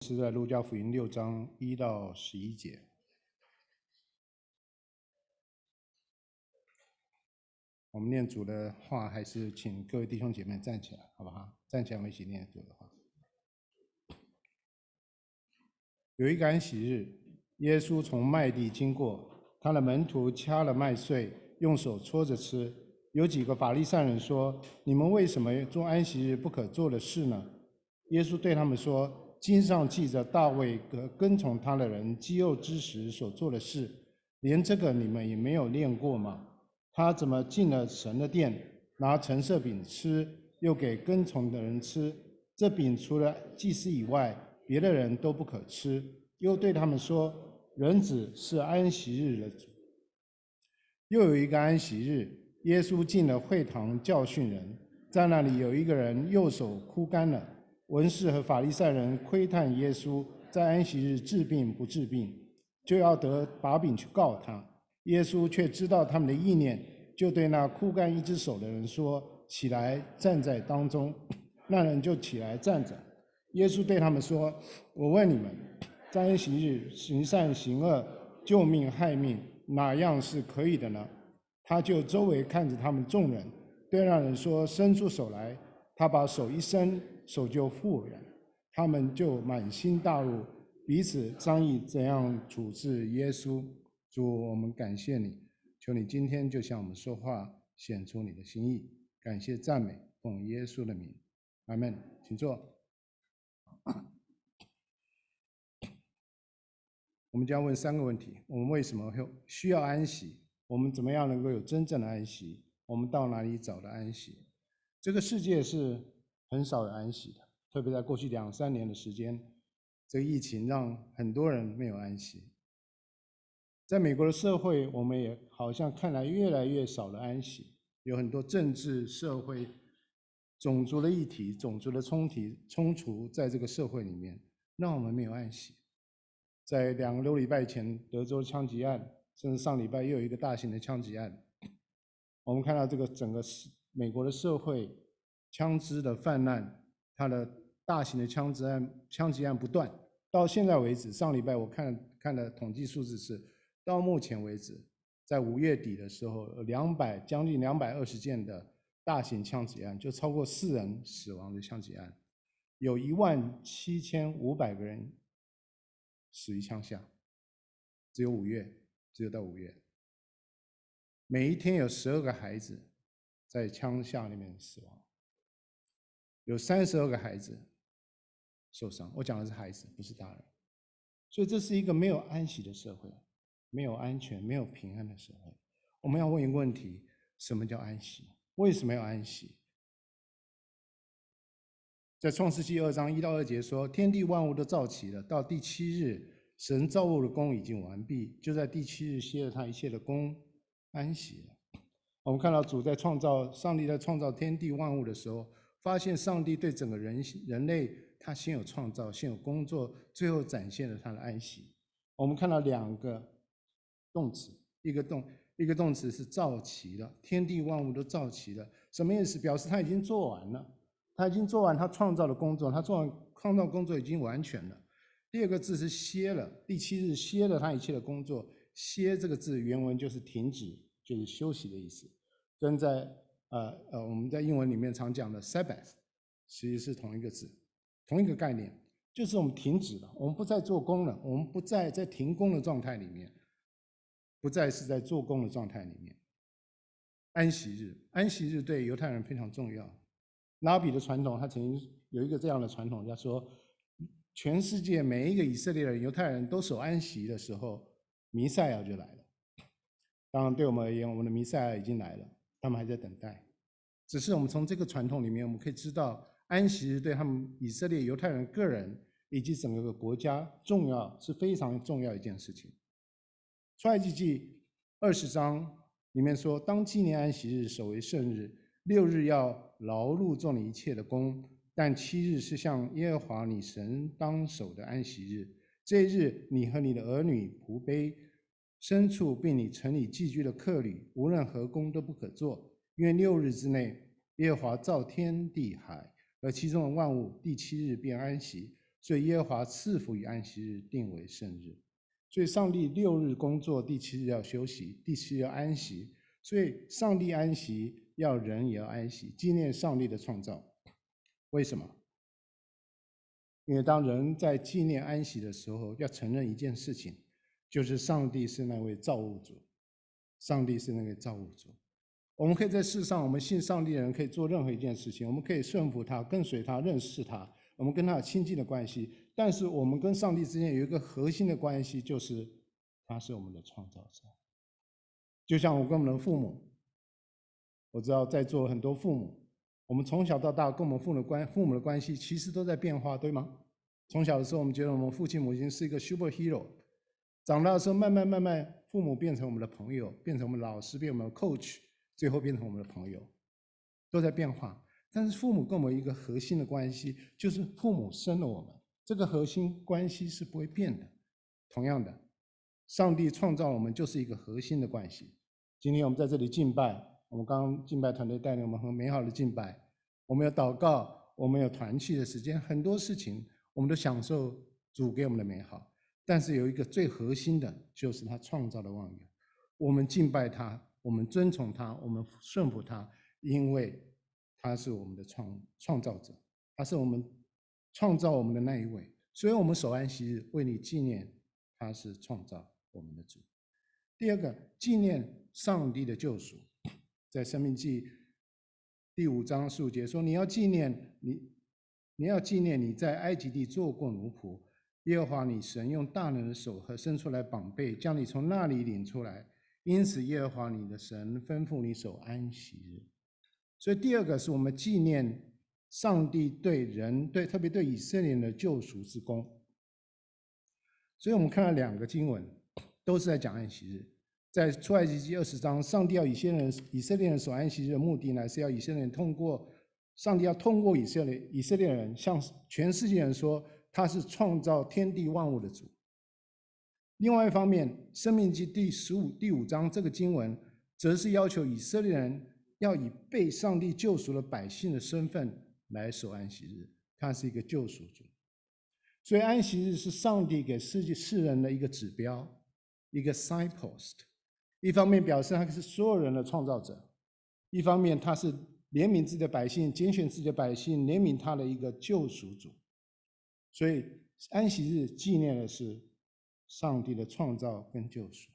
是在路加福音六章一到十一节。我们念主的话，还是请各位弟兄姐妹站起来，好不好？站起来，我们一起念主的话。有一个安息日，耶稣从麦地经过，他的门徒掐了麦穗，用手搓着吃。有几个法利赛人说：“你们为什么做安息日不可做的事呢？”耶稣对他们说：“经上记着大卫跟跟从他的人饥饿之时所做的事，连这个你们也没有念过吗？他怎么进了神的殿，拿陈设饼吃，又给跟从的人吃？这饼除了祭司以外，别的人都不可吃。又对他们说：人子是安息日的主。又有一个安息日。”耶稣进了会堂教训人，在那里有一个人右手枯干了。文士和法利赛人窥探耶稣在安息日治病不治病，就要得把柄去告他。耶稣却知道他们的意念，就对那枯干一只手的人说：“起来，站在当中。”那人就起来站着。耶稣对他们说：“我问你们，在安息日行善行恶、救命害命，哪样是可以的呢？”他就周围看着他们众人，对那人说：“伸出手来。”他把手一伸，守旧妇人。他们就满心大怒，彼此商议怎样处置耶稣。主，我们感谢你，求你今天就向我们说话，显出你的心意。感谢赞美，奉耶稣的名，阿门。请坐。我们将问三个问题：我们为什么会需要安息？我们怎么样能够有真正的安息？我们到哪里找的安息？这个世界是很少有安息的，特别在过去两三年的时间，这个疫情让很多人没有安息。在美国的社会，我们也好像看来越来越少了安息，有很多政治、社会、种族的议题、种族的冲突冲突，在这个社会里面，让我们没有安息。在两个多礼拜前，德州枪击案。甚至上礼拜又有一个大型的枪击案，我们看到这个整个美国的社会枪支的泛滥，它的大型的枪支案、枪击案不断。到现在为止，上礼拜我看看的统计数字是，到目前为止，在五月底的时候，两百将近两百二十件的大型枪击案，就超过四人死亡的枪击案，有一万七千五百个人死于枪下，只有五月。只有到五月，每一天有十二个孩子在枪下里面死亡，有三十二个孩子受伤。我讲的是孩子，不是大人。所以这是一个没有安息的社会，没有安全、没有平安的社会。我们要问一个问题：什么叫安息？为什么要安息？在创世纪二章一到二节说：“天地万物都造齐了，到第七日。”神造物的工已经完毕，就在第七日歇了他一切的工，安息了。我们看到主在创造，上帝在创造天地万物的时候，发现上帝对整个人人类，他先有创造，先有工作，最后展现了他的安息。我们看到两个动词，一个动一个动词是造齐了，天地万物都造齐了，什么意思？表示他已经做完了，他已经做完他创造的工作，他做完创造工作已经完全了。第二个字是歇了，第七日歇了他一切的工作。歇这个字原文就是停止，就是休息的意思，跟在呃呃我们在英文里面常讲的 Sabbath 其实是同一个字，同一个概念，就是我们停止了，我们不再做工了，我们不再在停工的状态里面，不再是在做工的状态里面。安息日，安息日对犹太人非常重要。拉比的传统，他曾经有一个这样的传统，叫说。全世界每一个以色列人、犹太人都守安息的时候，弥赛亚就来了。当然，对我们而言，我们的弥赛亚已经来了，他们还在等待。只是我们从这个传统里面，我们可以知道，安息日对他们以色列犹太人个人以及整个国家重要，是非常重要一件事情。出埃及记二十章里面说：“当纪念安息日，守为圣日，六日要劳碌做你一切的工。”但七日是向耶和华你神当守的安息日，这一日你和你的儿女、仆婢、牲畜，并你城里寄居的客旅，无论何工都不可做，因为六日之内耶和华造天地海而其中的万物，第七日便安息，所以耶和华赐福于安息日，定为圣日。所以上帝六日工作，第七日要休息，第七日要安息。所以上帝安息，要人也要安息，纪念上帝的创造。为什么？因为当人在纪念安息的时候，要承认一件事情，就是上帝是那位造物主，上帝是那位造物主。我们可以在世上，我们信上帝的人可以做任何一件事情，我们可以顺服他、跟随他、认识他，我们跟他有亲近的关系。但是我们跟上帝之间有一个核心的关系，就是他是我们的创造者。就像我跟我们的父母，我知道在座很多父母。我们从小到大跟我们父母的关父母的关系其实都在变化，对吗？从小的时候，我们觉得我们父亲母亲是一个 superhero，长大的时候，慢慢慢慢，父母变成我们的朋友，变成我们老师，变成我们的 coach，最后变成我们的朋友，都在变化。但是父母跟我们一个核心的关系，就是父母生了我们，这个核心关系是不会变的。同样的，上帝创造我们就是一个核心的关系。今天我们在这里敬拜。我们刚刚敬拜团队带领我们很美好的敬拜，我们有祷告，我们有团契的时间，很多事情我们都享受主给我们的美好。但是有一个最核心的，就是他创造的万有。我们敬拜他，我们尊崇他，我们顺服他，因为他是我们的创创造者，他是我们创造我们的那一位。所以我们守安息日，为你纪念他是创造我们的主。第二个，纪念上帝的救赎。在《生命记》第五章十五节说：“你要纪念你，你要纪念你在埃及地做过奴仆，耶和华你神用大能的手和伸出来膀臂，将你从那里领出来。因此，耶和华你的神吩咐你守安息日。所以，第二个是我们纪念上帝对人对特别对以色列人的救赎之功。所以我们看到两个经文，都是在讲安息日。”在出埃及记二十章，上帝要以色列人以色列人守安息日的目的呢，是要以色列人通过上帝要通过以色列以色列人向全世界人说，他是创造天地万物的主。另外一方面，生命记第十五第五章这个经文，则是要求以色列人要以被上帝救赎的百姓的身份来守安息日，他是一个救赎主。所以安息日是上帝给世界世人的一个指标，一个 signpost。一方面表示他是所有人的创造者，一方面他是怜悯自己的百姓、拣选自己的百姓、怜悯他的一个救赎主。所以安息日纪念的是上帝的创造跟救赎。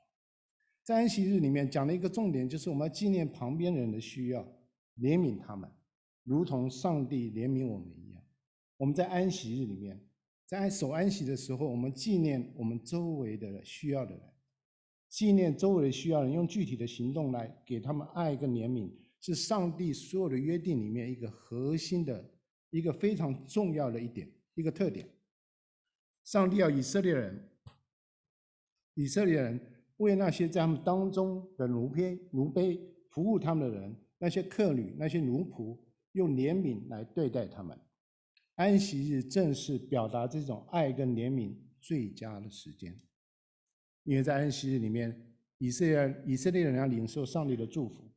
在安息日里面讲了一个重点，就是我们要纪念旁边人的需要，怜悯他们，如同上帝怜悯我们一样。我们在安息日里面，在守安息的时候，我们纪念我们周围的需要的人。纪念周围的需要人，用具体的行动来给他们爱跟怜悯，是上帝所有的约定里面一个核心的、一个非常重要的一点、一个特点。上帝要以色列人，以色列人为那些在他们当中的奴婢、奴婢服务他们的人，那些客旅、那些奴仆，用怜悯来对待他们。安息日正是表达这种爱跟怜悯最佳的时间。因为在安息日里面，以色列以色列人要领受上帝的祝福，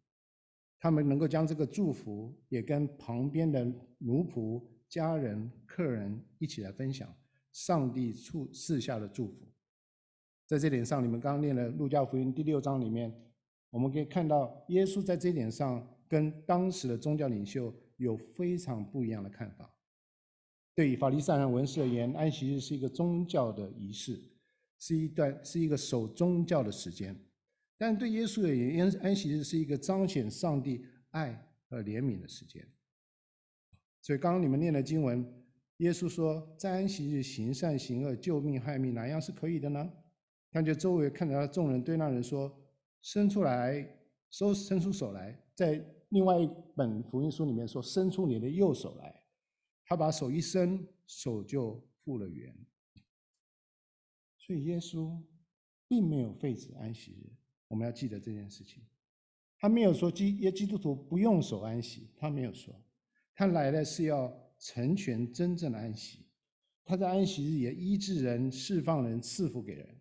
他们能够将这个祝福也跟旁边的奴仆、家人、客人一起来分享上帝赐赐下的祝福。在这点上，你们刚刚念了路加福音第六章里面，我们可以看到耶稣在这点上跟当时的宗教领袖有非常不一样的看法。对于法利赛人文士而言，安息日是一个宗教的仪式。是一段是一个守宗教的时间，但对耶稣而言，安息日是一个彰显上帝爱和怜悯的时间。所以刚刚你们念的经文，耶稣说，在安息日行善行恶、救命害命，哪样是可以的呢？看见周围看到众人对那人说：“伸出来，收伸出手来。”在另外一本福音书里面说：“伸出你的右手来。”他把手一伸，手就复了原。所以耶稣并没有废止安息日，我们要记得这件事情。他没有说基耶基督徒不用守安息，他没有说，他来的是要成全真正的安息。他在安息日也医治人、释放人、赐福给人。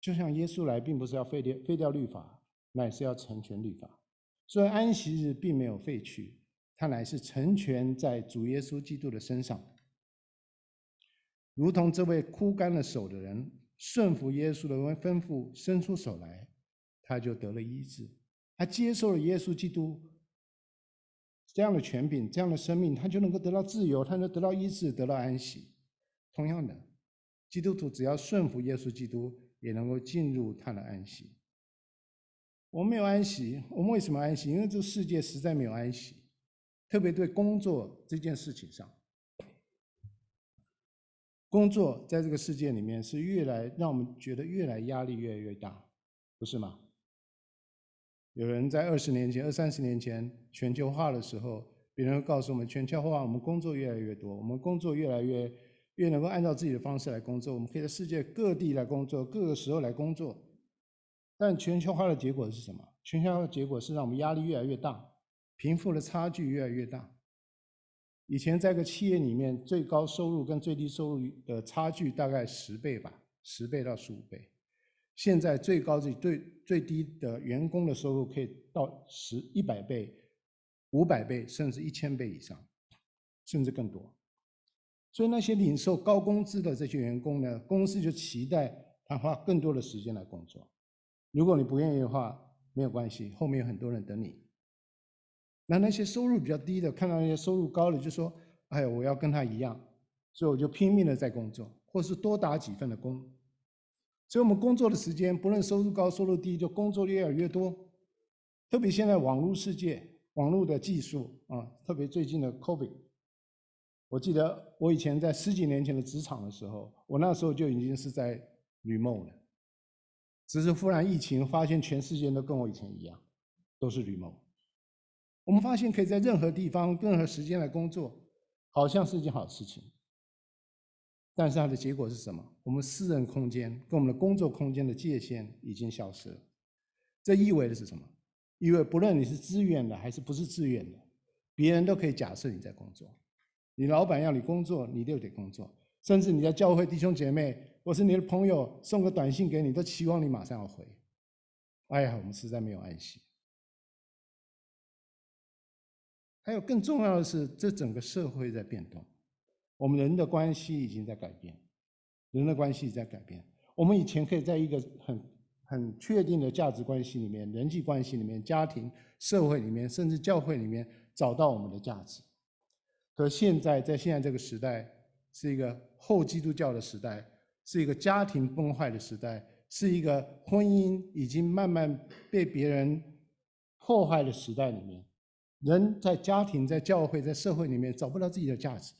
就像耶稣来，并不是要废掉废掉律法，乃是要成全律法。所以安息日并没有废去，他乃是成全在主耶稣基督的身上。如同这位枯干了手的人顺服耶稣的吩咐，伸出手来，他就得了医治。他接受了耶稣基督这样的权柄，这样的生命，他就能够得到自由，他能得到医治，得到安息。同样的，基督徒只要顺服耶稣基督，也能够进入他的安息。我们没有安息，我们为什么安息？因为这个世界实在没有安息，特别对工作这件事情上。工作在这个世界里面是越来让我们觉得越来压力越来越大，不是吗？有人在二十年前、二三十年前全球化的时候，别人会告诉我们，全球化我们工作越来越多，我们工作越来越越能够按照自己的方式来工作，我们可以在世界各地来工作，各个时候来工作。但全球化的结果是什么？全球化的结果是让我们压力越来越大，贫富的差距越来越大。以前在一个企业里面，最高收入跟最低收入的差距大概十倍吧，十倍到十五倍。现在最高最最最低的员工的收入可以到十一百倍、五百倍，甚至一千倍以上，甚至更多。所以那些领受高工资的这些员工呢，公司就期待他花更多的时间来工作。如果你不愿意的话，没有关系，后面有很多人等你。那那些收入比较低的，看到那些收入高的，就说：“哎，我要跟他一样，所以我就拼命的在工作，或是多打几份的工。”所以，我们工作的时间，不论收入高收入低，就工作越来越多。特别现在网络世界，网络的技术啊，特别最近的 COVID，我记得我以前在十几年前的职场的时候，我那时候就已经是在 remote 了，只是忽然疫情，发现全世界都跟我以前一样，都是 remote。我们发现可以在任何地方、任何时间来工作，好像是一件好事情。但是它的结果是什么？我们私人空间跟我们的工作空间的界限已经消失了。这意味着是什么？因为不论你是自愿的还是不是自愿的，别人都可以假设你在工作。你老板要你工作，你就得工作。甚至你在教会弟兄姐妹，或是你的朋友送个短信给你，都期望你马上要回。哎呀，我们实在没有安息。还有更重要的是，这整个社会在变动，我们人的关系已经在改变，人的关系在改变。我们以前可以在一个很很确定的价值关系里面、人际关系里面、家庭、社会里面，甚至教会里面找到我们的价值。可现在，在现在这个时代，是一个后基督教的时代，是一个家庭崩坏的时代，是一个婚姻已经慢慢被别人破坏的时代里面。人在家庭、在教会、在社会里面找不到自己的价值，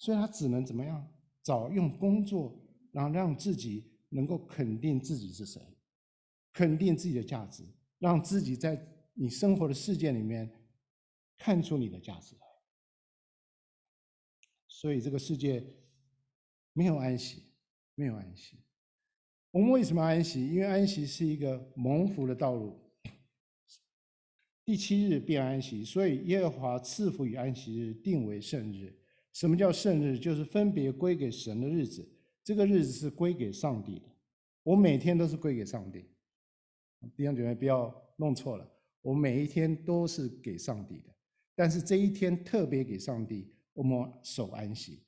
所以他只能怎么样？找用工作，然后让自己能够肯定自己是谁，肯定自己的价值，让自己在你生活的世界里面看出你的价值来。所以这个世界没有安息，没有安息。我们为什么安息？因为安息是一个蒙福的道路。第七日便安息，所以耶和华赐福与安息日，定为圣日。什么叫圣日？就是分别归给神的日子。这个日子是归给上帝的。我每天都是归给上帝。弟兄姐妹不要弄错了，我每一天都是给上帝的。但是这一天特别给上帝，我们守安息。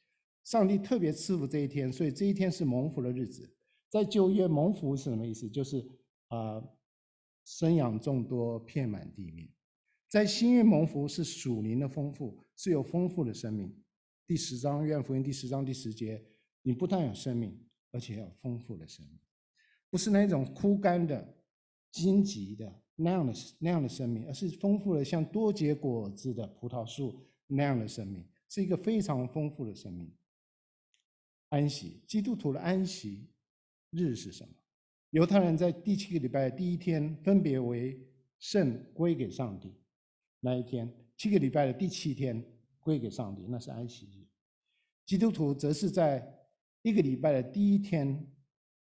上帝特别赐福这一天，所以这一天是蒙福的日子。在旧约蒙福是什么意思？就是啊。呃生养众多，遍满地面。在新约蒙福是属灵的丰富，是有丰富的生命。第十章约翰福音第十章第十节，你不但有生命，而且要有丰富的生命，不是那种枯干的、荆棘的那样的那样的生命，而是丰富的像多结果子的葡萄树那样的生命，是一个非常丰富的生命。安息，基督徒的安息日是什么？犹太人在第七个礼拜第一天分别为圣归给上帝，那一天七个礼拜的第七天归给上帝，那是安息日。基督徒则是在一个礼拜的第一天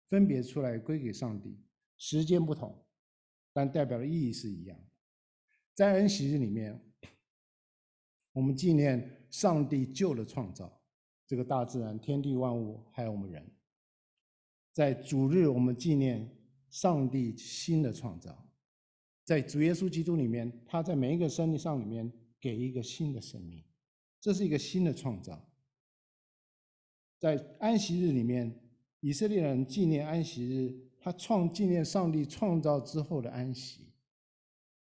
分别出来归给上帝，时间不同，但代表的意义是一样。在安息日里面，我们纪念上帝旧的创造，这个大自然、天地万物，还有我们人。在主日，我们纪念上帝新的创造；在主耶稣基督里面，他在每一个生命上里面给一个新的生命，这是一个新的创造。在安息日里面，以色列人纪念安息日，他创纪念上帝创造之后的安息，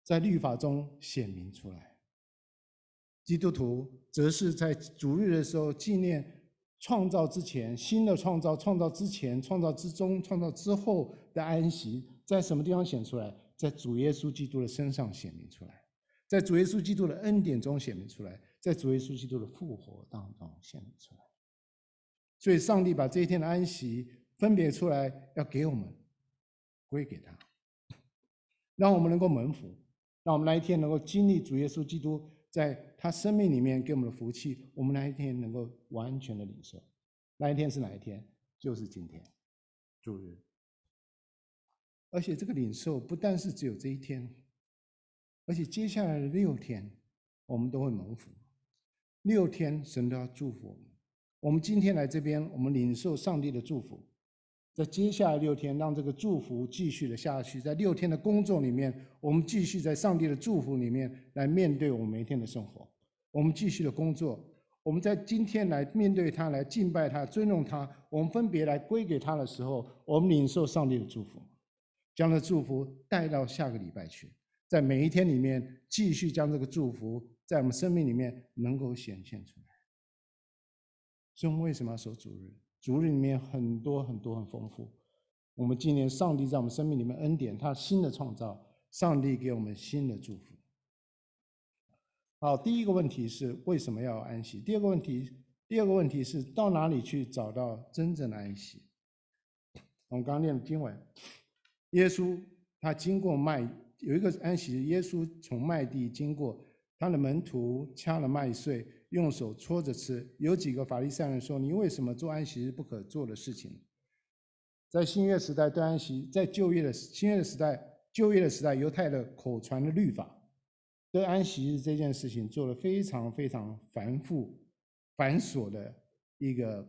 在律法中显明出来。基督徒则是在主日的时候纪念创造之前新的创造，创造之前、创造之中、创造之后的安息，在什么地方显出来？在主耶稣基督的身上显明出来，在主耶稣基督的恩典中显明出来，在主耶稣基督的复活当中显出来。所以，上帝把这一天的安息分别出来，要给我们归给他，让我们能够蒙福，让我们那一天能够经历主耶稣基督在他生命里面给我们的福气，我们那一天能够完全的领受。那一天是哪一天？就是今天，主日。而且这个领受不但是只有这一天，而且接下来的六天，我们都会蒙福。六天神都要祝福我们。我们今天来这边，我们领受上帝的祝福。在接下来六天，让这个祝福继续的下去。在六天的工作里面，我们继续在上帝的祝福里面来面对我们每一天的生活。我们继续的工作，我们在今天来面对他，来敬拜他，尊重他。我们分别来归给他的时候，我们领受上帝的祝福。将这祝福带到下个礼拜去，在每一天里面继续将这个祝福在我们生命里面能够显现出来。所以我们为什么要守主日？主日里面很多很多很丰富。我们纪念上帝在我们生命里面恩典，他新的创造，上帝给我们新的祝福。好，第一个问题是为什么要安息？第二个问题，第二个问题是到哪里去找到真正的安息？我们刚念的经文。耶稣他经过麦，有一个安息，耶稣从麦地经过，他的门徒掐了麦穗，用手搓着吃。有几个法利赛人说：“你为什么做安息日不可做的事情？”在新约时代，对安息，在旧约的新约的时代，旧约的时代，犹太的口传的律法，对安息日这件事情做了非常非常繁复、繁琐的一个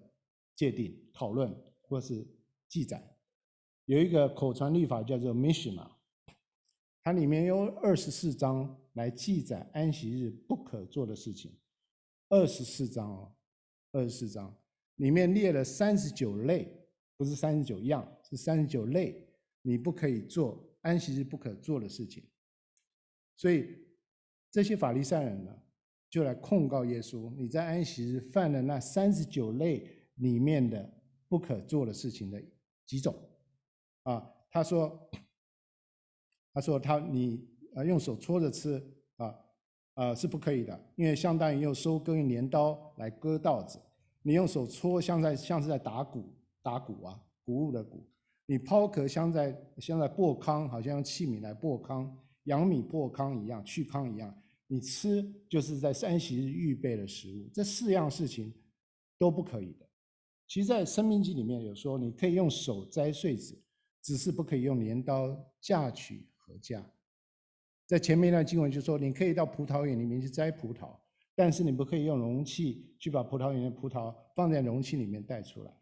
界定、讨论或是记载。有一个口传律法叫做 Mishnah，它里面有二十四章来记载安息日不可做的事情。二十四章哦，二十四章里面列了三十九类，不是三十九样，是三十九类，你不可以做安息日不可做的事情。所以这些法利赛人呢，就来控告耶稣，你在安息日犯了那三十九类里面的不可做的事情的几种。啊，他说，他说他你啊用手搓着吃啊，呃是不可以的，因为相当于用收割用镰刀来割稻子，你用手搓像在像是在打鼓打鼓啊，谷物的谷，你抛壳像在像在擘糠，好像用器皿来擘糠，扬米擘糠一样，去糠一样，你吃就是在安息日预备的食物，这四样事情都不可以的。其实，在《生命记》里面有说，你可以用手摘穗子。只是不可以用镰刀架取禾稼。在前面一段经文就说，你可以到葡萄园里面去摘葡萄，但是你不可以用容器去把葡萄园的葡萄放在容器里面带出来。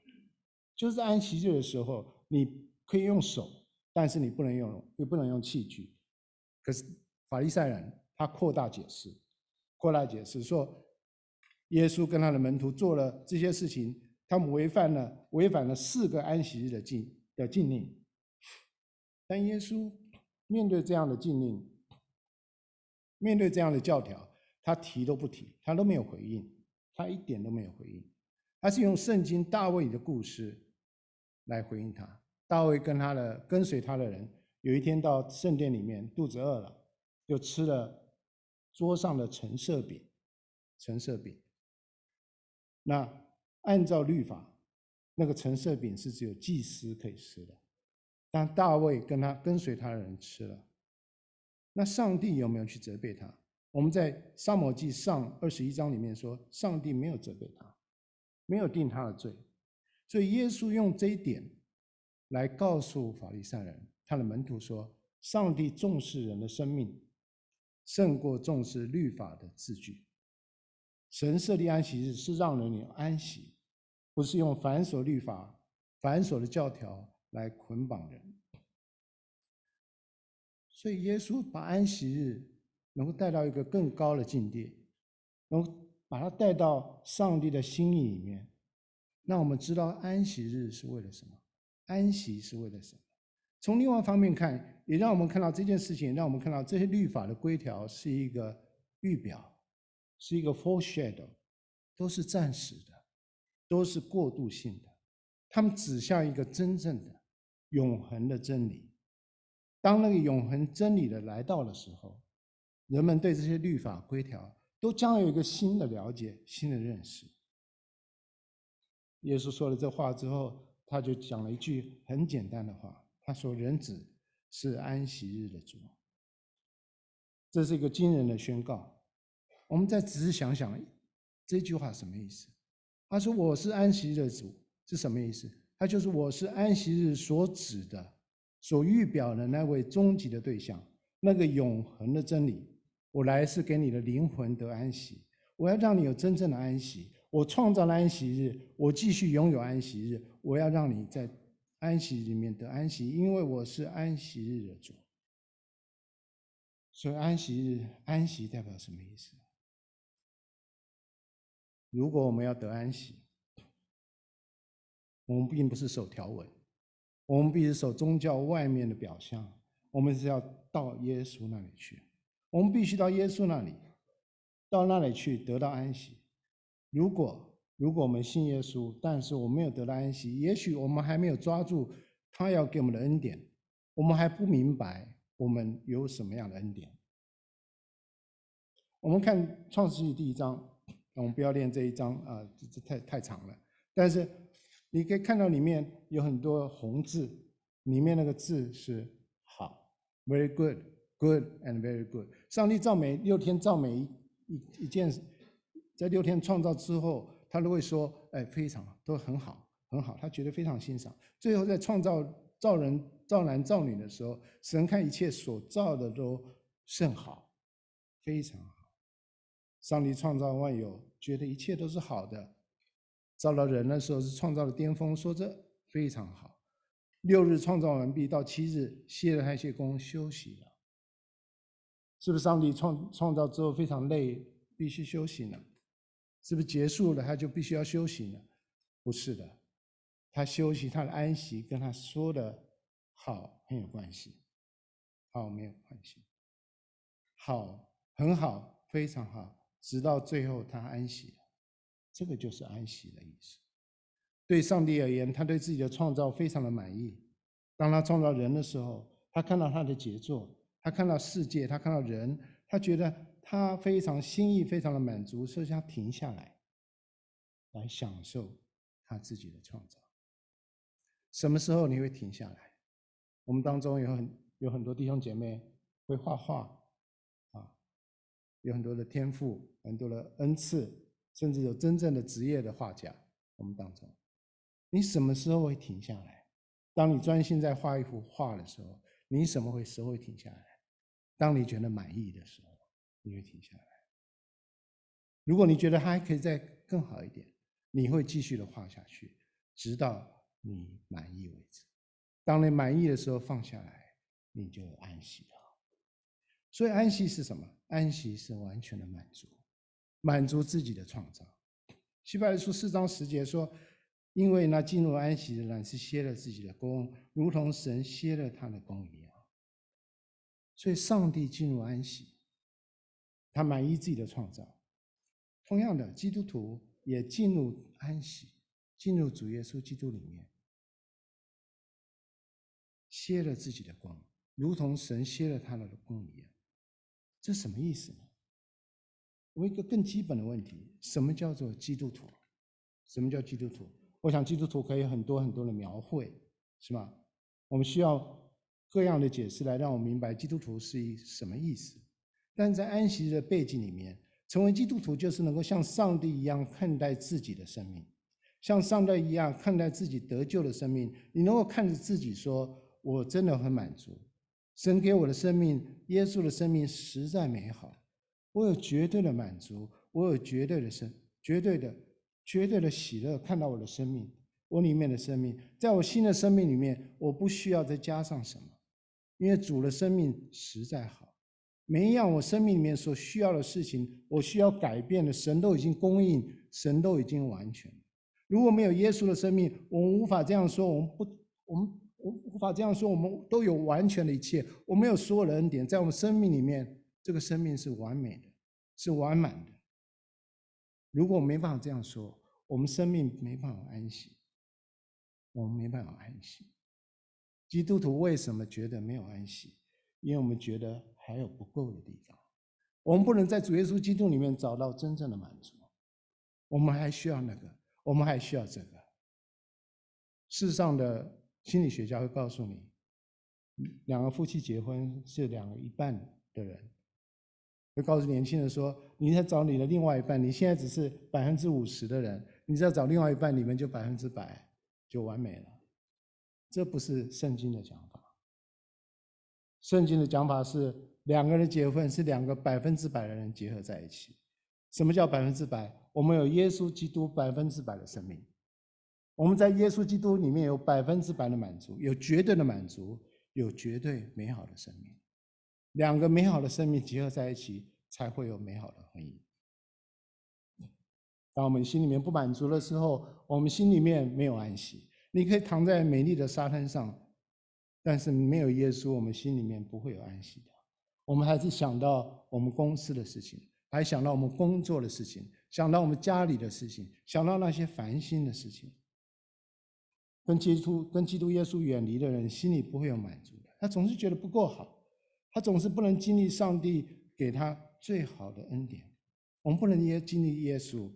就是在安息日的时候，你可以用手，但是你不能用，又不能用器具。可是法利赛人他扩大解释，扩大解释说，耶稣跟他的门徒做了这些事情，他们违反了违反了四个安息日的禁的禁令。但耶稣面对这样的禁令，面对这样的教条，他提都不提，他都没有回应，他一点都没有回应。他是用圣经大卫的故事来回应他。大卫跟他的跟随他的人，有一天到圣殿里面，肚子饿了，就吃了桌上的橙色饼，橙色饼。那按照律法，那个橙色饼是只有祭司可以吃的。但大卫跟他跟随他的人吃了，那上帝有没有去责备他？我们在撒母记上二十一章里面说，上帝没有责备他，没有定他的罪。所以耶稣用这一点来告诉法利赛人，他的门徒说，上帝重视人的生命，胜过重视律法的字句。神设立安息日是让人有安息，不是用繁琐律法、繁琐的教条。来捆绑人，所以耶稣把安息日能够带到一个更高的境界，能够把它带到上帝的心意里面，让我们知道安息日是为了什么，安息是为了什么。从另外一方面看，也让我们看到这件事情，让我们看到这些律法的规条是一个预表，是一个 foreshadow，都是暂时的，都是过渡性的，他们指向一个真正的、永恒的真理。当那个永恒真理的来到的时候，人们对这些律法规条都将有一个新的了解、新的认识。耶稣说了这话之后，他就讲了一句很简单的话。他说：“人子是安息日的主。”这是一个惊人的宣告。我们再仔细想想，这句话什么意思？他说：“我是安息日的主”是什么意思？他就是我是安息日所指的、所预表的那位终极的对象，那个永恒的真理。我来是给你的灵魂得安息，我要让你有真正的安息。我创造了安息日，我继续拥有安息日。我要让你在。安息里面得安息，因为我是安息日的主。所以安息日，安息代表什么意思？如果我们要得安息，我们并不是守条文，我们必须守宗教外面的表象，我们是要到耶稣那里去，我们必须到耶稣那里，到那里去得到安息。如果如果我们信耶稣，但是我没有得到安息，也许我们还没有抓住他要给我们的恩典，我们还不明白我们有什么样的恩典。我们看创世纪第一章，我们不要念这一章啊，这这太太长了。但是你可以看到里面有很多红字，里面那个字是好，very good，good and very good。上帝造每六天造每一一一件，在六天创造之后。他都会说：“哎，非常都很好，很好。”他觉得非常欣赏。最后在创造造人、造男、造女的时候，神看一切所造的都甚好，非常好。上帝创造万有，觉得一切都是好的。造了人的时候是创造的巅峰，说这非常好。六日创造完毕，到七日歇了他一些工，休息了。是不是上帝创创造之后非常累，必须休息呢？是不是结束了，他就必须要休息呢？不是的，他休息，他的安息跟他说的好很有关系，好没有关系，好很好，非常好，直到最后他安息了，这个就是安息的意思。对上帝而言，他对自己的创造非常的满意。当他创造人的时候，他看到他的杰作，他看到世界，他看到人，他觉得。他非常心意，非常的满足，所以他停下来，来享受他自己的创造。什么时候你会停下来？我们当中有很有很多弟兄姐妹会画画，啊，有很多的天赋，很多的恩赐，甚至有真正的职业的画家。我们当中，你什么时候会停下来？当你专心在画一幅画的时候，你什么会时候会停下来？当你觉得满意的时候。你会停下来。如果你觉得还可以再更好一点，你会继续的画下去，直到你满意为止。当你满意的时候放下来，你就安息了。所以安息是什么？安息是完全的满足，满足自己的创造。希伯来书四章十节说：“因为那进入安息的人是歇了自己的工，如同神歇了他的工一样。”所以上帝进入安息。他满意自己的创造，同样的，基督徒也进入安息，进入主耶稣基督里面，歇了自己的工，如同神歇了他的工一样。这什么意思呢？我一个更基本的问题：什么叫做基督徒？什么叫基督徒？我想基督徒可以很多很多的描绘，是吗？我们需要各样的解释来让我明白基督徒是一什么意思。但在安息的背景里面，成为基督徒就是能够像上帝一样看待自己的生命，像上帝一样看待自己得救的生命。你能够看着自己说：“我真的很满足，神给我的生命，耶稣的生命实在美好，我有绝对的满足，我有绝对的生，绝对的、绝对的喜乐。看到我的生命，我里面的生命，在我新的生命里面，我不需要再加上什么，因为主的生命实在好。”每一样我生命里面所需要的事情，我需要改变的，神都已经供应，神都已经完全。如果没有耶稣的生命，我们无法这样说。我们不，我们无无法这样说。我们都有完全的一切，我们有所有的恩典，在我们生命里面，这个生命是完美的，是完满的。如果我没办法这样说，我们生命没办法安息，我们没办法安息。基督徒为什么觉得没有安息？因为我们觉得还有不够的地方，我们不能在主耶稣基督里面找到真正的满足，我们还需要那个。我们还需要这个。世上的心理学家会告诉你，两个夫妻结婚是两个一半的人，就告诉年轻人说：“你在找你的另外一半，你现在只是百分之五十的人，你只要找另外一半，你们就百分之百就完美了。”这不是圣经的讲法。圣经的讲法是两个人结婚是两个百分之百的人结合在一起。什么叫百分之百？我们有耶稣基督百分之百的生命，我们在耶稣基督里面有百分之百的满足，有绝对的满足，有绝对美好的生命。两个美好的生命结合在一起，才会有美好的婚姻。当我们心里面不满足的时候，我们心里面没有安息。你可以躺在美丽的沙滩上，但是没有耶稣，我们心里面不会有安息的。我们还是想到我们公司的事情。还想到我们工作的事情，想到我们家里的事情，想到那些烦心的事情。跟基督、跟基督耶稣远离的人，心里不会有满足的。他总是觉得不够好，他总是不能经历上帝给他最好的恩典。我们不能也经历耶稣。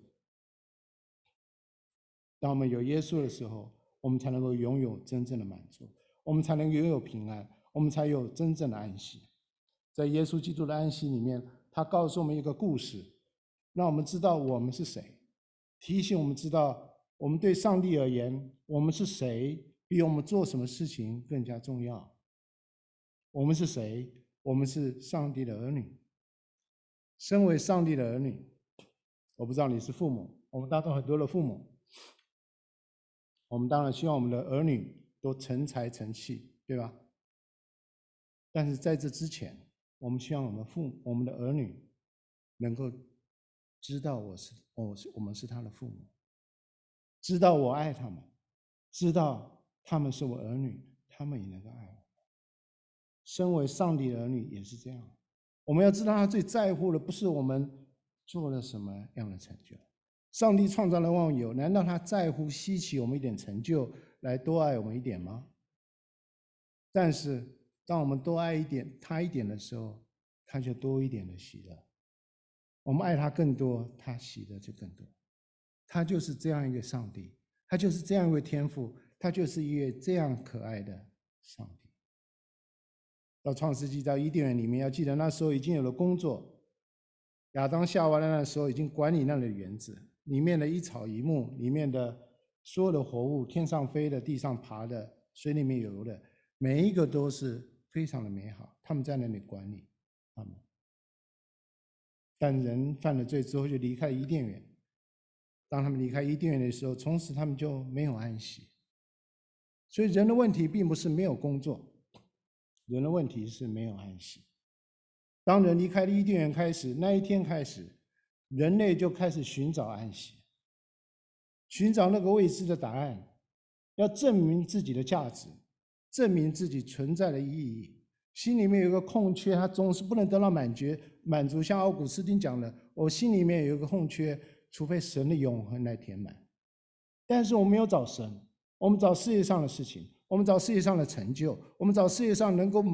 当我们有耶稣的时候，我们才能够拥有真正的满足，我们才能拥有平安，我们才有真正的安息。在耶稣基督的安息里面。他告诉我们一个故事，让我们知道我们是谁，提醒我们知道我们对上帝而言，我们是谁比我们做什么事情更加重要。我们是谁？我们是上帝的儿女。身为上帝的儿女，我不知道你是父母，我们当中很多的父母，我们当然希望我们的儿女都成才成器，对吧？但是在这之前，我们希望我们父、我们的儿女能够知道我是我是我们是他的父母，知道我爱他们，知道他们是我儿女，他们也能够爱我。身为上帝的儿女也是这样，我们要知道他最在乎的不是我们做了什么样的成就。上帝创造了万有，难道他在乎稀奇我们一点成就来多爱我们一点吗？但是。当我们多爱一点他一点的时候，他就多一点的喜乐。我们爱他更多，他喜乐就更多。他就是这样一个上帝，他就是这样一位天父，他就是一位这样可爱的上帝。到创世纪到伊甸园里面，要记得那时候已经有了工作。亚当夏娃的那时候已经管理那里的园子，里面的一草一木，里面的所有的活物，天上飞的、地上爬的、水里面游的，每一个都是。非常的美好，他们在那里管理他们。但人犯了罪之后，就离开伊甸园。当他们离开伊甸园的时候，从此他们就没有安息。所以人的问题并不是没有工作，人的问题是没有安息。当人离开了伊甸园开始，那一天开始，人类就开始寻找安息，寻找那个未知的答案，要证明自己的价值。证明自己存在的意义，心里面有个空缺，他总是不能得到满足。满足像奥古斯丁讲的，我心里面有一个空缺，除非神的永恒来填满。但是我们没有找神，我们找世界上的事情，我们找世界上的成就，我们找世界上能够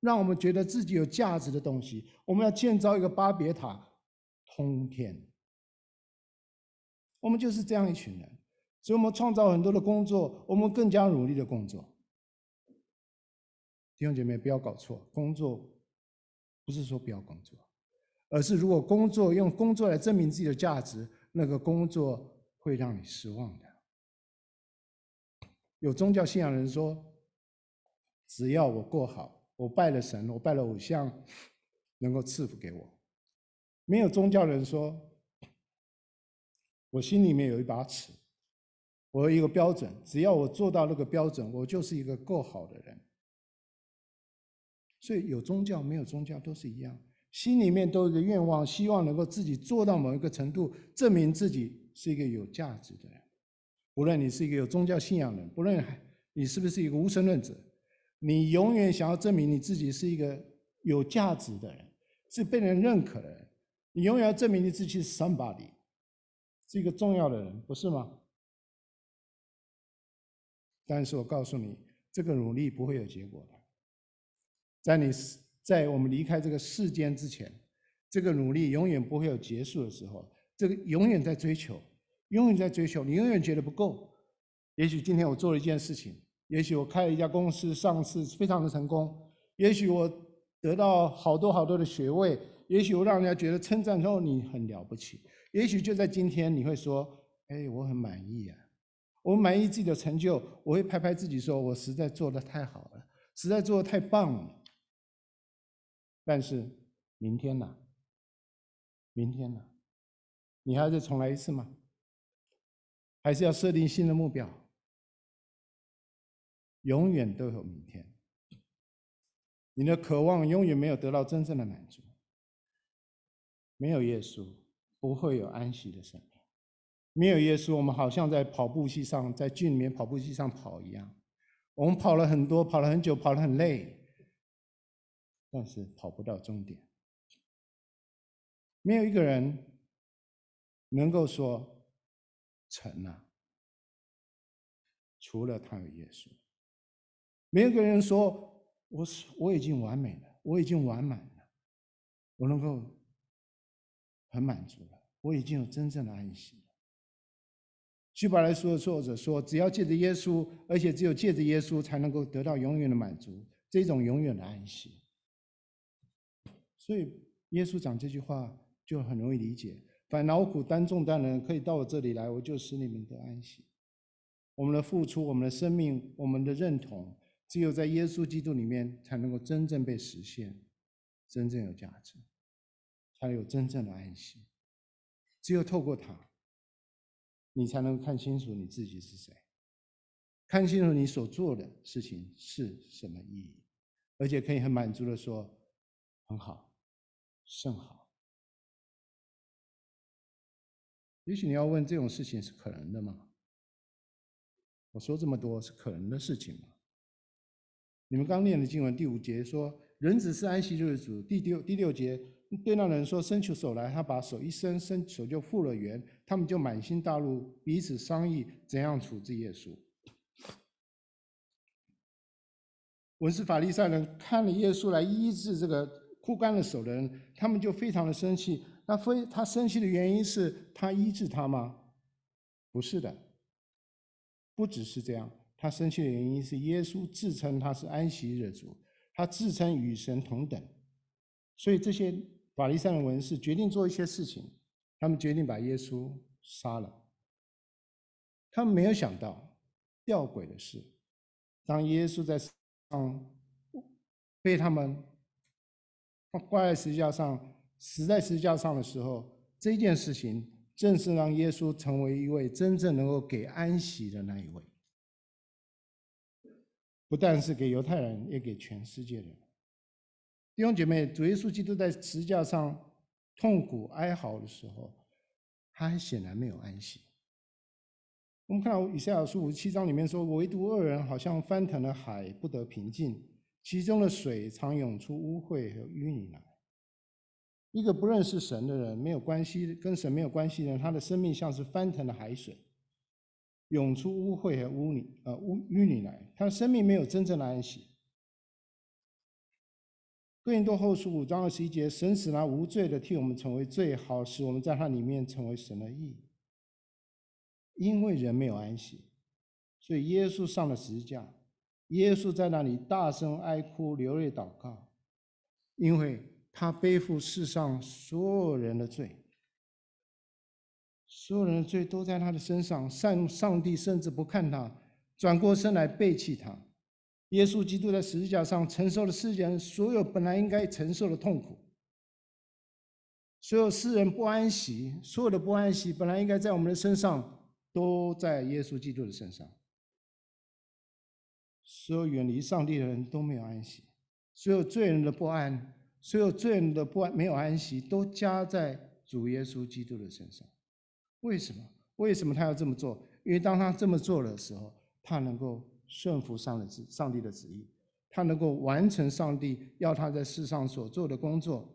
让我们觉得自己有价值的东西。我们要建造一个巴别塔，通天。我们就是这样一群人，所以我们创造很多的工作，我们更加努力的工作。弟兄姐妹，不要搞错，工作不是说不要工作，而是如果工作用工作来证明自己的价值，那个工作会让你失望的。有宗教信仰的人说，只要我过好，我拜了神，我拜了偶像，能够赐福给我。没有宗教人说，我心里面有一把尺，我有一个标准，只要我做到那个标准，我就是一个够好的人。所以有宗教没有宗教都是一样，心里面都有一个愿望，希望能够自己做到某一个程度，证明自己是一个有价值的人。不论你是一个有宗教信仰的人，不论你是不是一个无神论者，你永远想要证明你自己是一个有价值的人，是被人认可的人。你永远要证明你自己是 somebody，是一个重要的人，不是吗？但是我告诉你，这个努力不会有结果的。在你在我们离开这个世间之前，这个努力永远不会有结束的时候。这个永远在追求，永远在追求，你永远觉得不够。也许今天我做了一件事情，也许我开了一家公司，上市非常的成功，也许我得到好多好多的学位，也许我让人家觉得称赞之后你很了不起，也许就在今天你会说：“哎，我很满意啊，我满意自己的成就，我会拍拍自己说，我实在做得太好了，实在做得太棒了。”但是明天呢？明天呢？你还要再重来一次吗？还是要设定新的目标？永远都有明天。你的渴望永远没有得到真正的满足。没有耶稣，不会有安息的生命。没有耶稣，我们好像在跑步机上，在剧里面跑步机上跑一样。我们跑了很多，跑了很久，跑得很累，但是跑不到终点。没有一个人。能够说成了，除了他有耶稣，没有一个人说我是我已经完美了，我已经完满了，我能够很满足了，我已经有真正的安息了。希伯来书的作者说，只要借着耶稣，而且只有借着耶稣，才能够得到永远的满足，这种永远的安息。所以耶稣讲这句话就很容易理解。凡劳苦担重担的人，可以到我这里来，我就使你们得安息。我们的付出，我们的生命，我们的认同，只有在耶稣基督里面，才能够真正被实现，真正有价值，才有真正的安息。只有透过他，你才能看清楚你自己是谁，看清楚你所做的事情是什么意义，而且可以很满足的说：很好，甚好。也许你要问这种事情是可能的吗？我说这么多是可能的事情吗？你们刚念的经文第五节说，人子是安息日的主。第六第六节对那人说，伸出手来，他把手一伸，伸手就复了原。他们就满心大怒，彼此商议怎样处置耶稣。文士法利赛人看了耶稣来医治这个枯干了手的人，他们就非常的生气。那非他生气的原因是他医治他吗？不是的，不只是这样。他生气的原因是耶稣自称他是安息日主，他自称与神同等。所以这些法利赛人文士决定做一些事情，他们决定把耶稣杀了。他们没有想到，吊诡的是，当耶稣在上被他们挂在十字架上。死在十字架上的时候，这件事情正是让耶稣成为一位真正能够给安息的那一位，不但是给犹太人，也给全世界人。弟兄姐妹，主耶稣基督在十字架上痛苦哀嚎的时候，他还显然没有安息。我们看到以赛亚书五十七章里面说：“唯独恶人好像翻腾的海，不得平静，其中的水常涌出污秽和淤泥来。”一个不认识神的人，没有关系，跟神没有关系的人，他的生命像是翻腾的海水，涌出污秽和污泥，呃污淤泥来，他的生命没有真正的安息。哥林多后书五章二十一节，神使那无罪的替我们成为罪，好使我们在他里面成为神的义。因为人没有安息，所以耶稣上了十字架，耶稣在那里大声哀哭，流泪祷告，因为。他背负世上所有人的罪，所有人的罪都在他的身上。上上帝甚至不看他，转过身来背弃他。耶稣基督在十字架上承受了世人所有本来应该承受的痛苦，所有世人不安息，所有的不安息本来应该在我们的身上，都在耶稣基督的身上。所有远离上帝的人都没有安息，所有罪人的不安。所有罪人的不安、没有安息，都加在主耶稣基督的身上。为什么？为什么他要这么做？因为当他这么做的时候，他能够顺服上的旨，上帝的旨意，他能够完成上帝要他在世上所做的工作，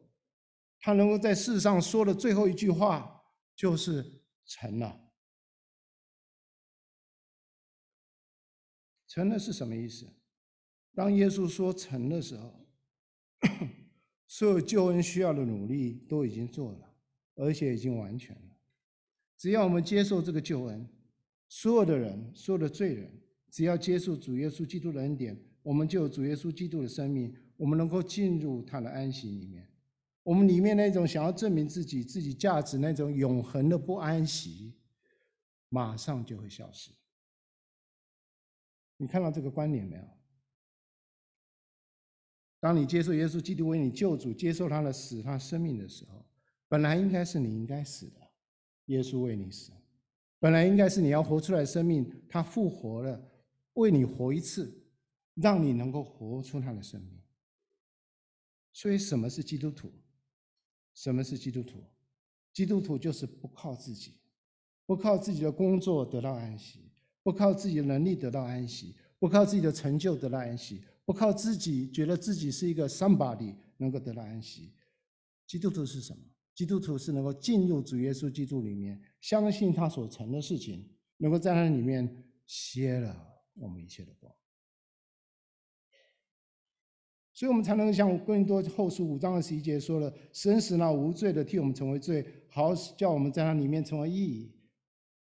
他能够在世上说的最后一句话就是成了。成了是什么意思？当耶稣说成的时候，所有救恩需要的努力都已经做了，而且已经完全了。只要我们接受这个救恩，所有的人，所有的罪人，只要接受主耶稣基督的恩典，我们就有主耶稣基督的生命，我们能够进入他的安息里面。我们里面那种想要证明自己、自己价值那种永恒的不安息，马上就会消失。你看到这个观点没有？当你接受耶稣基督为你救主，接受他的死、他生命的时候，本来应该是你应该死的，耶稣为你死；本来应该是你要活出来的生命，他复活了，为你活一次，让你能够活出他的生命。所以，什么是基督徒？什么是基督徒？基督徒就是不靠自己，不靠自己的工作得到安息。不靠自己的能力得到安息，不靠自己的成就得到安息，不靠自己觉得自己是一个 somebody 能够得到安息。基督徒是什么？基督徒是能够进入主耶稣基督里面，相信他所成的事情，能够在那里面歇了我们一切的光。所以我们才能像哥林多后书五章二十一节说了：“神使那无罪的替我们成为罪，好叫我们在那里面成为义。”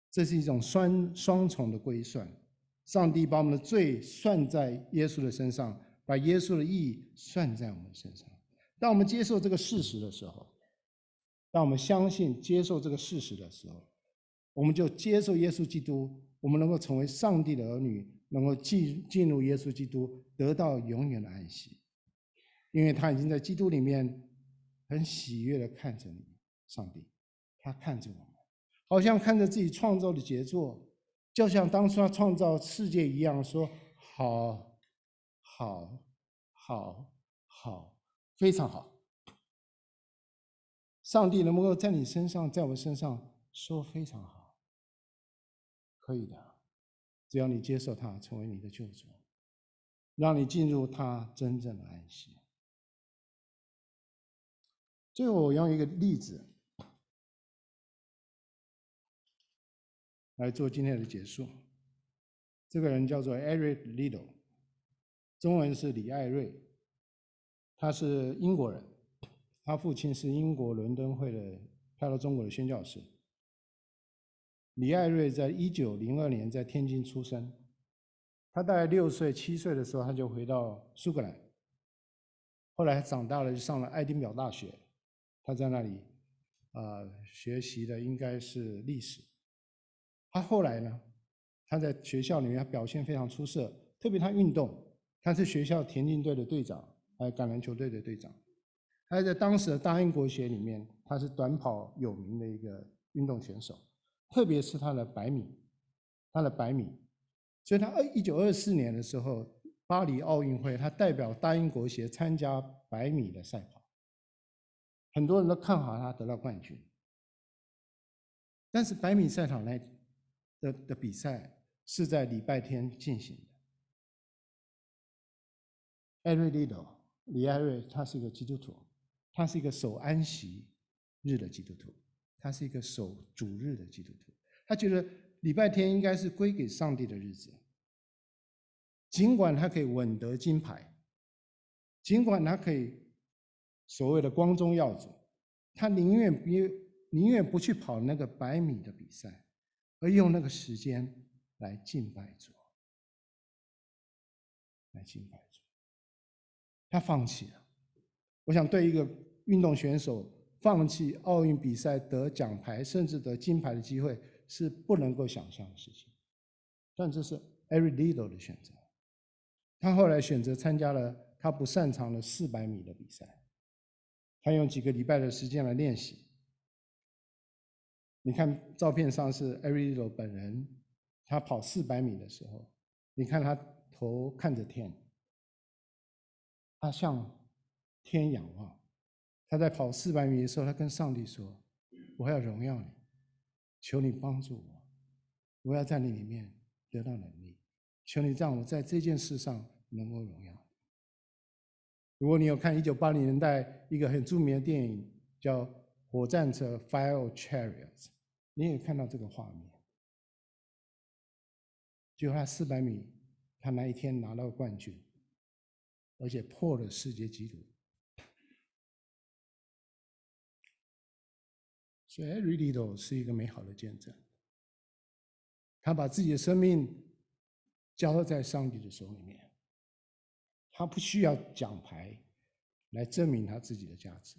这是一种双双重的归算，上帝把我们的罪算在耶稣的身上，把耶稣的义算在我们身上。当我们接受这个事实的时候，当我们相信接受这个事实的时候，我们就接受耶稣基督，我们能够成为上帝的儿女，能够进进入耶稣基督，得到永远的安息，因为他已经在基督里面很喜悦的看着你，上帝，他看着我们。好像看着自己创造的杰作，就像当初他创造世界一样，说：“好，好，好，好，非常好。”上帝能不能够在你身上，在我身上说非常好？可以的，只要你接受他成为你的救主，让你进入他真正的安息。最后，我用一个例子。来做今天的结束。这个人叫做 Eric Liddle 中文是李艾瑞，他是英国人，他父亲是英国伦敦会的派到中国的宣教士。李艾瑞在一九零二年在天津出生，他大概六岁七岁的时候他就回到苏格兰，后来长大了就上了爱丁堡大学，他在那里啊、呃、学习的应该是历史。他后来呢？他在学校里面表现非常出色，特别他运动，他是学校田径队的队长，还有橄榄球队的队长。还在当时的大英国协里面，他是短跑有名的一个运动选手，特别是他的百米，他的百米。所以他二一九二四年的时候，巴黎奥运会，他代表大英国协参加百米的赛跑，很多人都看好他得到冠军。但是百米赛场那的的比赛是在礼拜天进行的。艾瑞利多，李艾瑞，他是一个基督徒，他是一个守安息日的基督徒，他是一个守主日的基督徒。他觉得礼拜天应该是归给上帝的日子。尽管他可以稳得金牌，尽管他可以所谓的光宗耀祖，他宁愿不宁愿不去跑那个百米的比赛。而用那个时间来敬拜主，来敬拜主，他放弃了。我想，对一个运动选手放弃奥运比赛得奖牌，甚至得金牌的机会，是不能够想象的事情。但这是 Eric Liddell 的选择。他后来选择参加了他不擅长的400米的比赛，他用几个礼拜的时间来练习。你看照片上是 Ariel 本人，他跑四百米的时候，你看他头看着天，他向天仰望。他在跑四百米的时候，他跟上帝说：“我要荣耀你，求你帮助我，我要在你里面得到能力。求你让我在这件事上能够荣耀。如果你有看一九八零年代一个很著名的电影叫《火战车》（Fire Chariots），你也看到这个画面。就他四百米，他那一天拿到冠军，而且破了世界纪录。所以，Eric Liddell 是一个美好的见证。他把自己的生命交在上帝的手里面，他不需要奖牌来证明他自己的价值，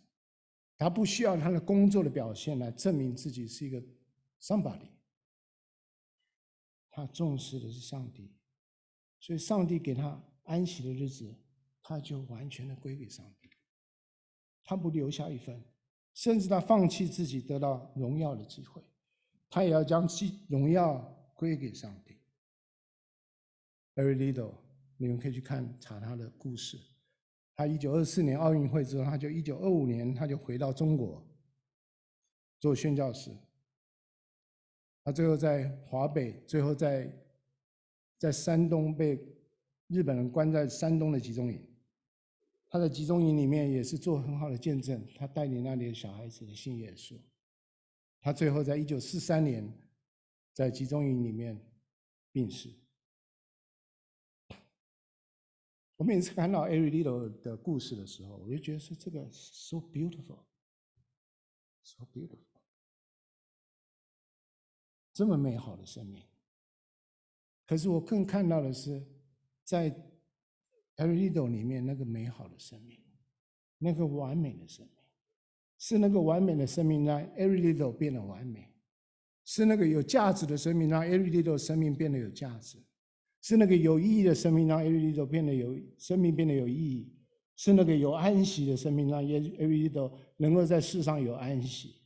他不需要他的工作的表现来证明自己是一个 somebody。他重视的是上帝，所以上帝给他安息的日子，他就完全的归给上帝。他不留下一分，甚至他放弃自己得到荣耀的机会，他也要将荣耀归给上帝。Very little，你们可以去看查他的故事。他一九二四年奥运会之后，他就一九二五年他就回到中国做宣教师。他最后在华北，最后在在山东被日本人关在山东的集中营。他在集中营里面也是做很好的见证，他带领那里的小孩子的信耶稣。他最后在一九四三年在集中营里面病逝。我每次看到 Eric Liddell 的故事的时候，我就觉得说这个 so beautiful，so beautiful。这么美好的生命，可是我更看到的是，在 Eric Liddell 里面那个美好的生命，那个完美的生命，是那个完美的生命让 Eric Liddell 变得完美，是那个有价值的生命让 Eric Liddell 生命变得有价值，是那个有意义的生命让 Eric Liddell 变得有生命变得有意义，是那个有安息的生命让 Eric Liddell 能够在世上有安息。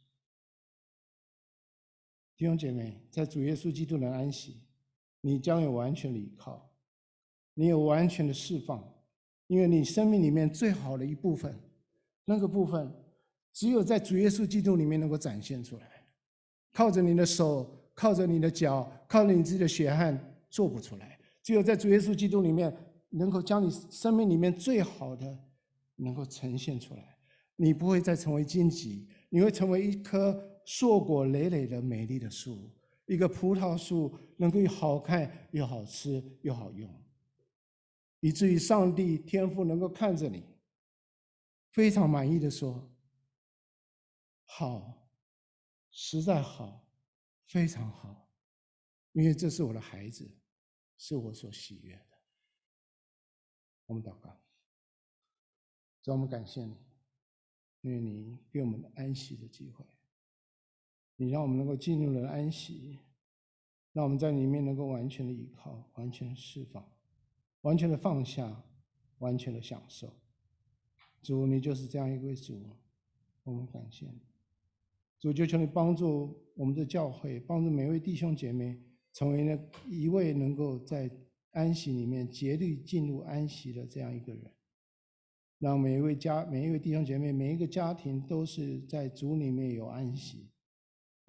弟兄姐妹，在主耶稣基督的安息，你将有完全的依靠，你有完全的释放，因为你生命里面最好的一部分，那个部分只有在主耶稣基督里面能够展现出来。靠着你的手，靠着你的脚，靠着你自己的血汗做不出来。只有在主耶稣基督里面，能够将你生命里面最好的能够呈现出来。你不会再成为荆棘，你会成为一棵。硕果累累的美丽的树，一个葡萄树能够又好看又好吃又好用，以至于上帝天父能够看着你，非常满意的说：“好，实在好，非常好，因为这是我的孩子，是我所喜悦的。”我们祷告，让，我们感谢你，因为你给我们安息的机会。你让我们能够进入了安息，让我们在里面能够完全的依靠、完全释放、完全的放下、完全的享受。主，你就是这样一位主，我们感谢你。主，就求你帮助我们的教会，帮助每一位弟兄姐妹，成为了一位能够在安息里面竭力进入安息的这样一个人。让每一位家、每一位弟兄姐妹、每一个家庭都是在主里面有安息。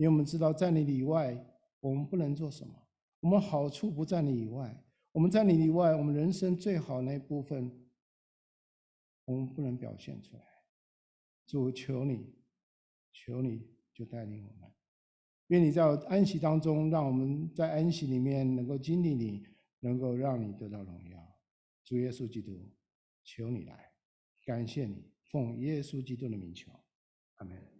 因为我们知道，在你以外，我们不能做什么。我们好处不在你以外，我们在你以外，我们人生最好那一部分，我们不能表现出来。主，求你，求你就带领我们。愿你在安息当中，让我们在安息里面能够经历你，能够让你得到荣耀。主耶稣基督，求你来，感谢你，奉耶稣基督的名求，阿门。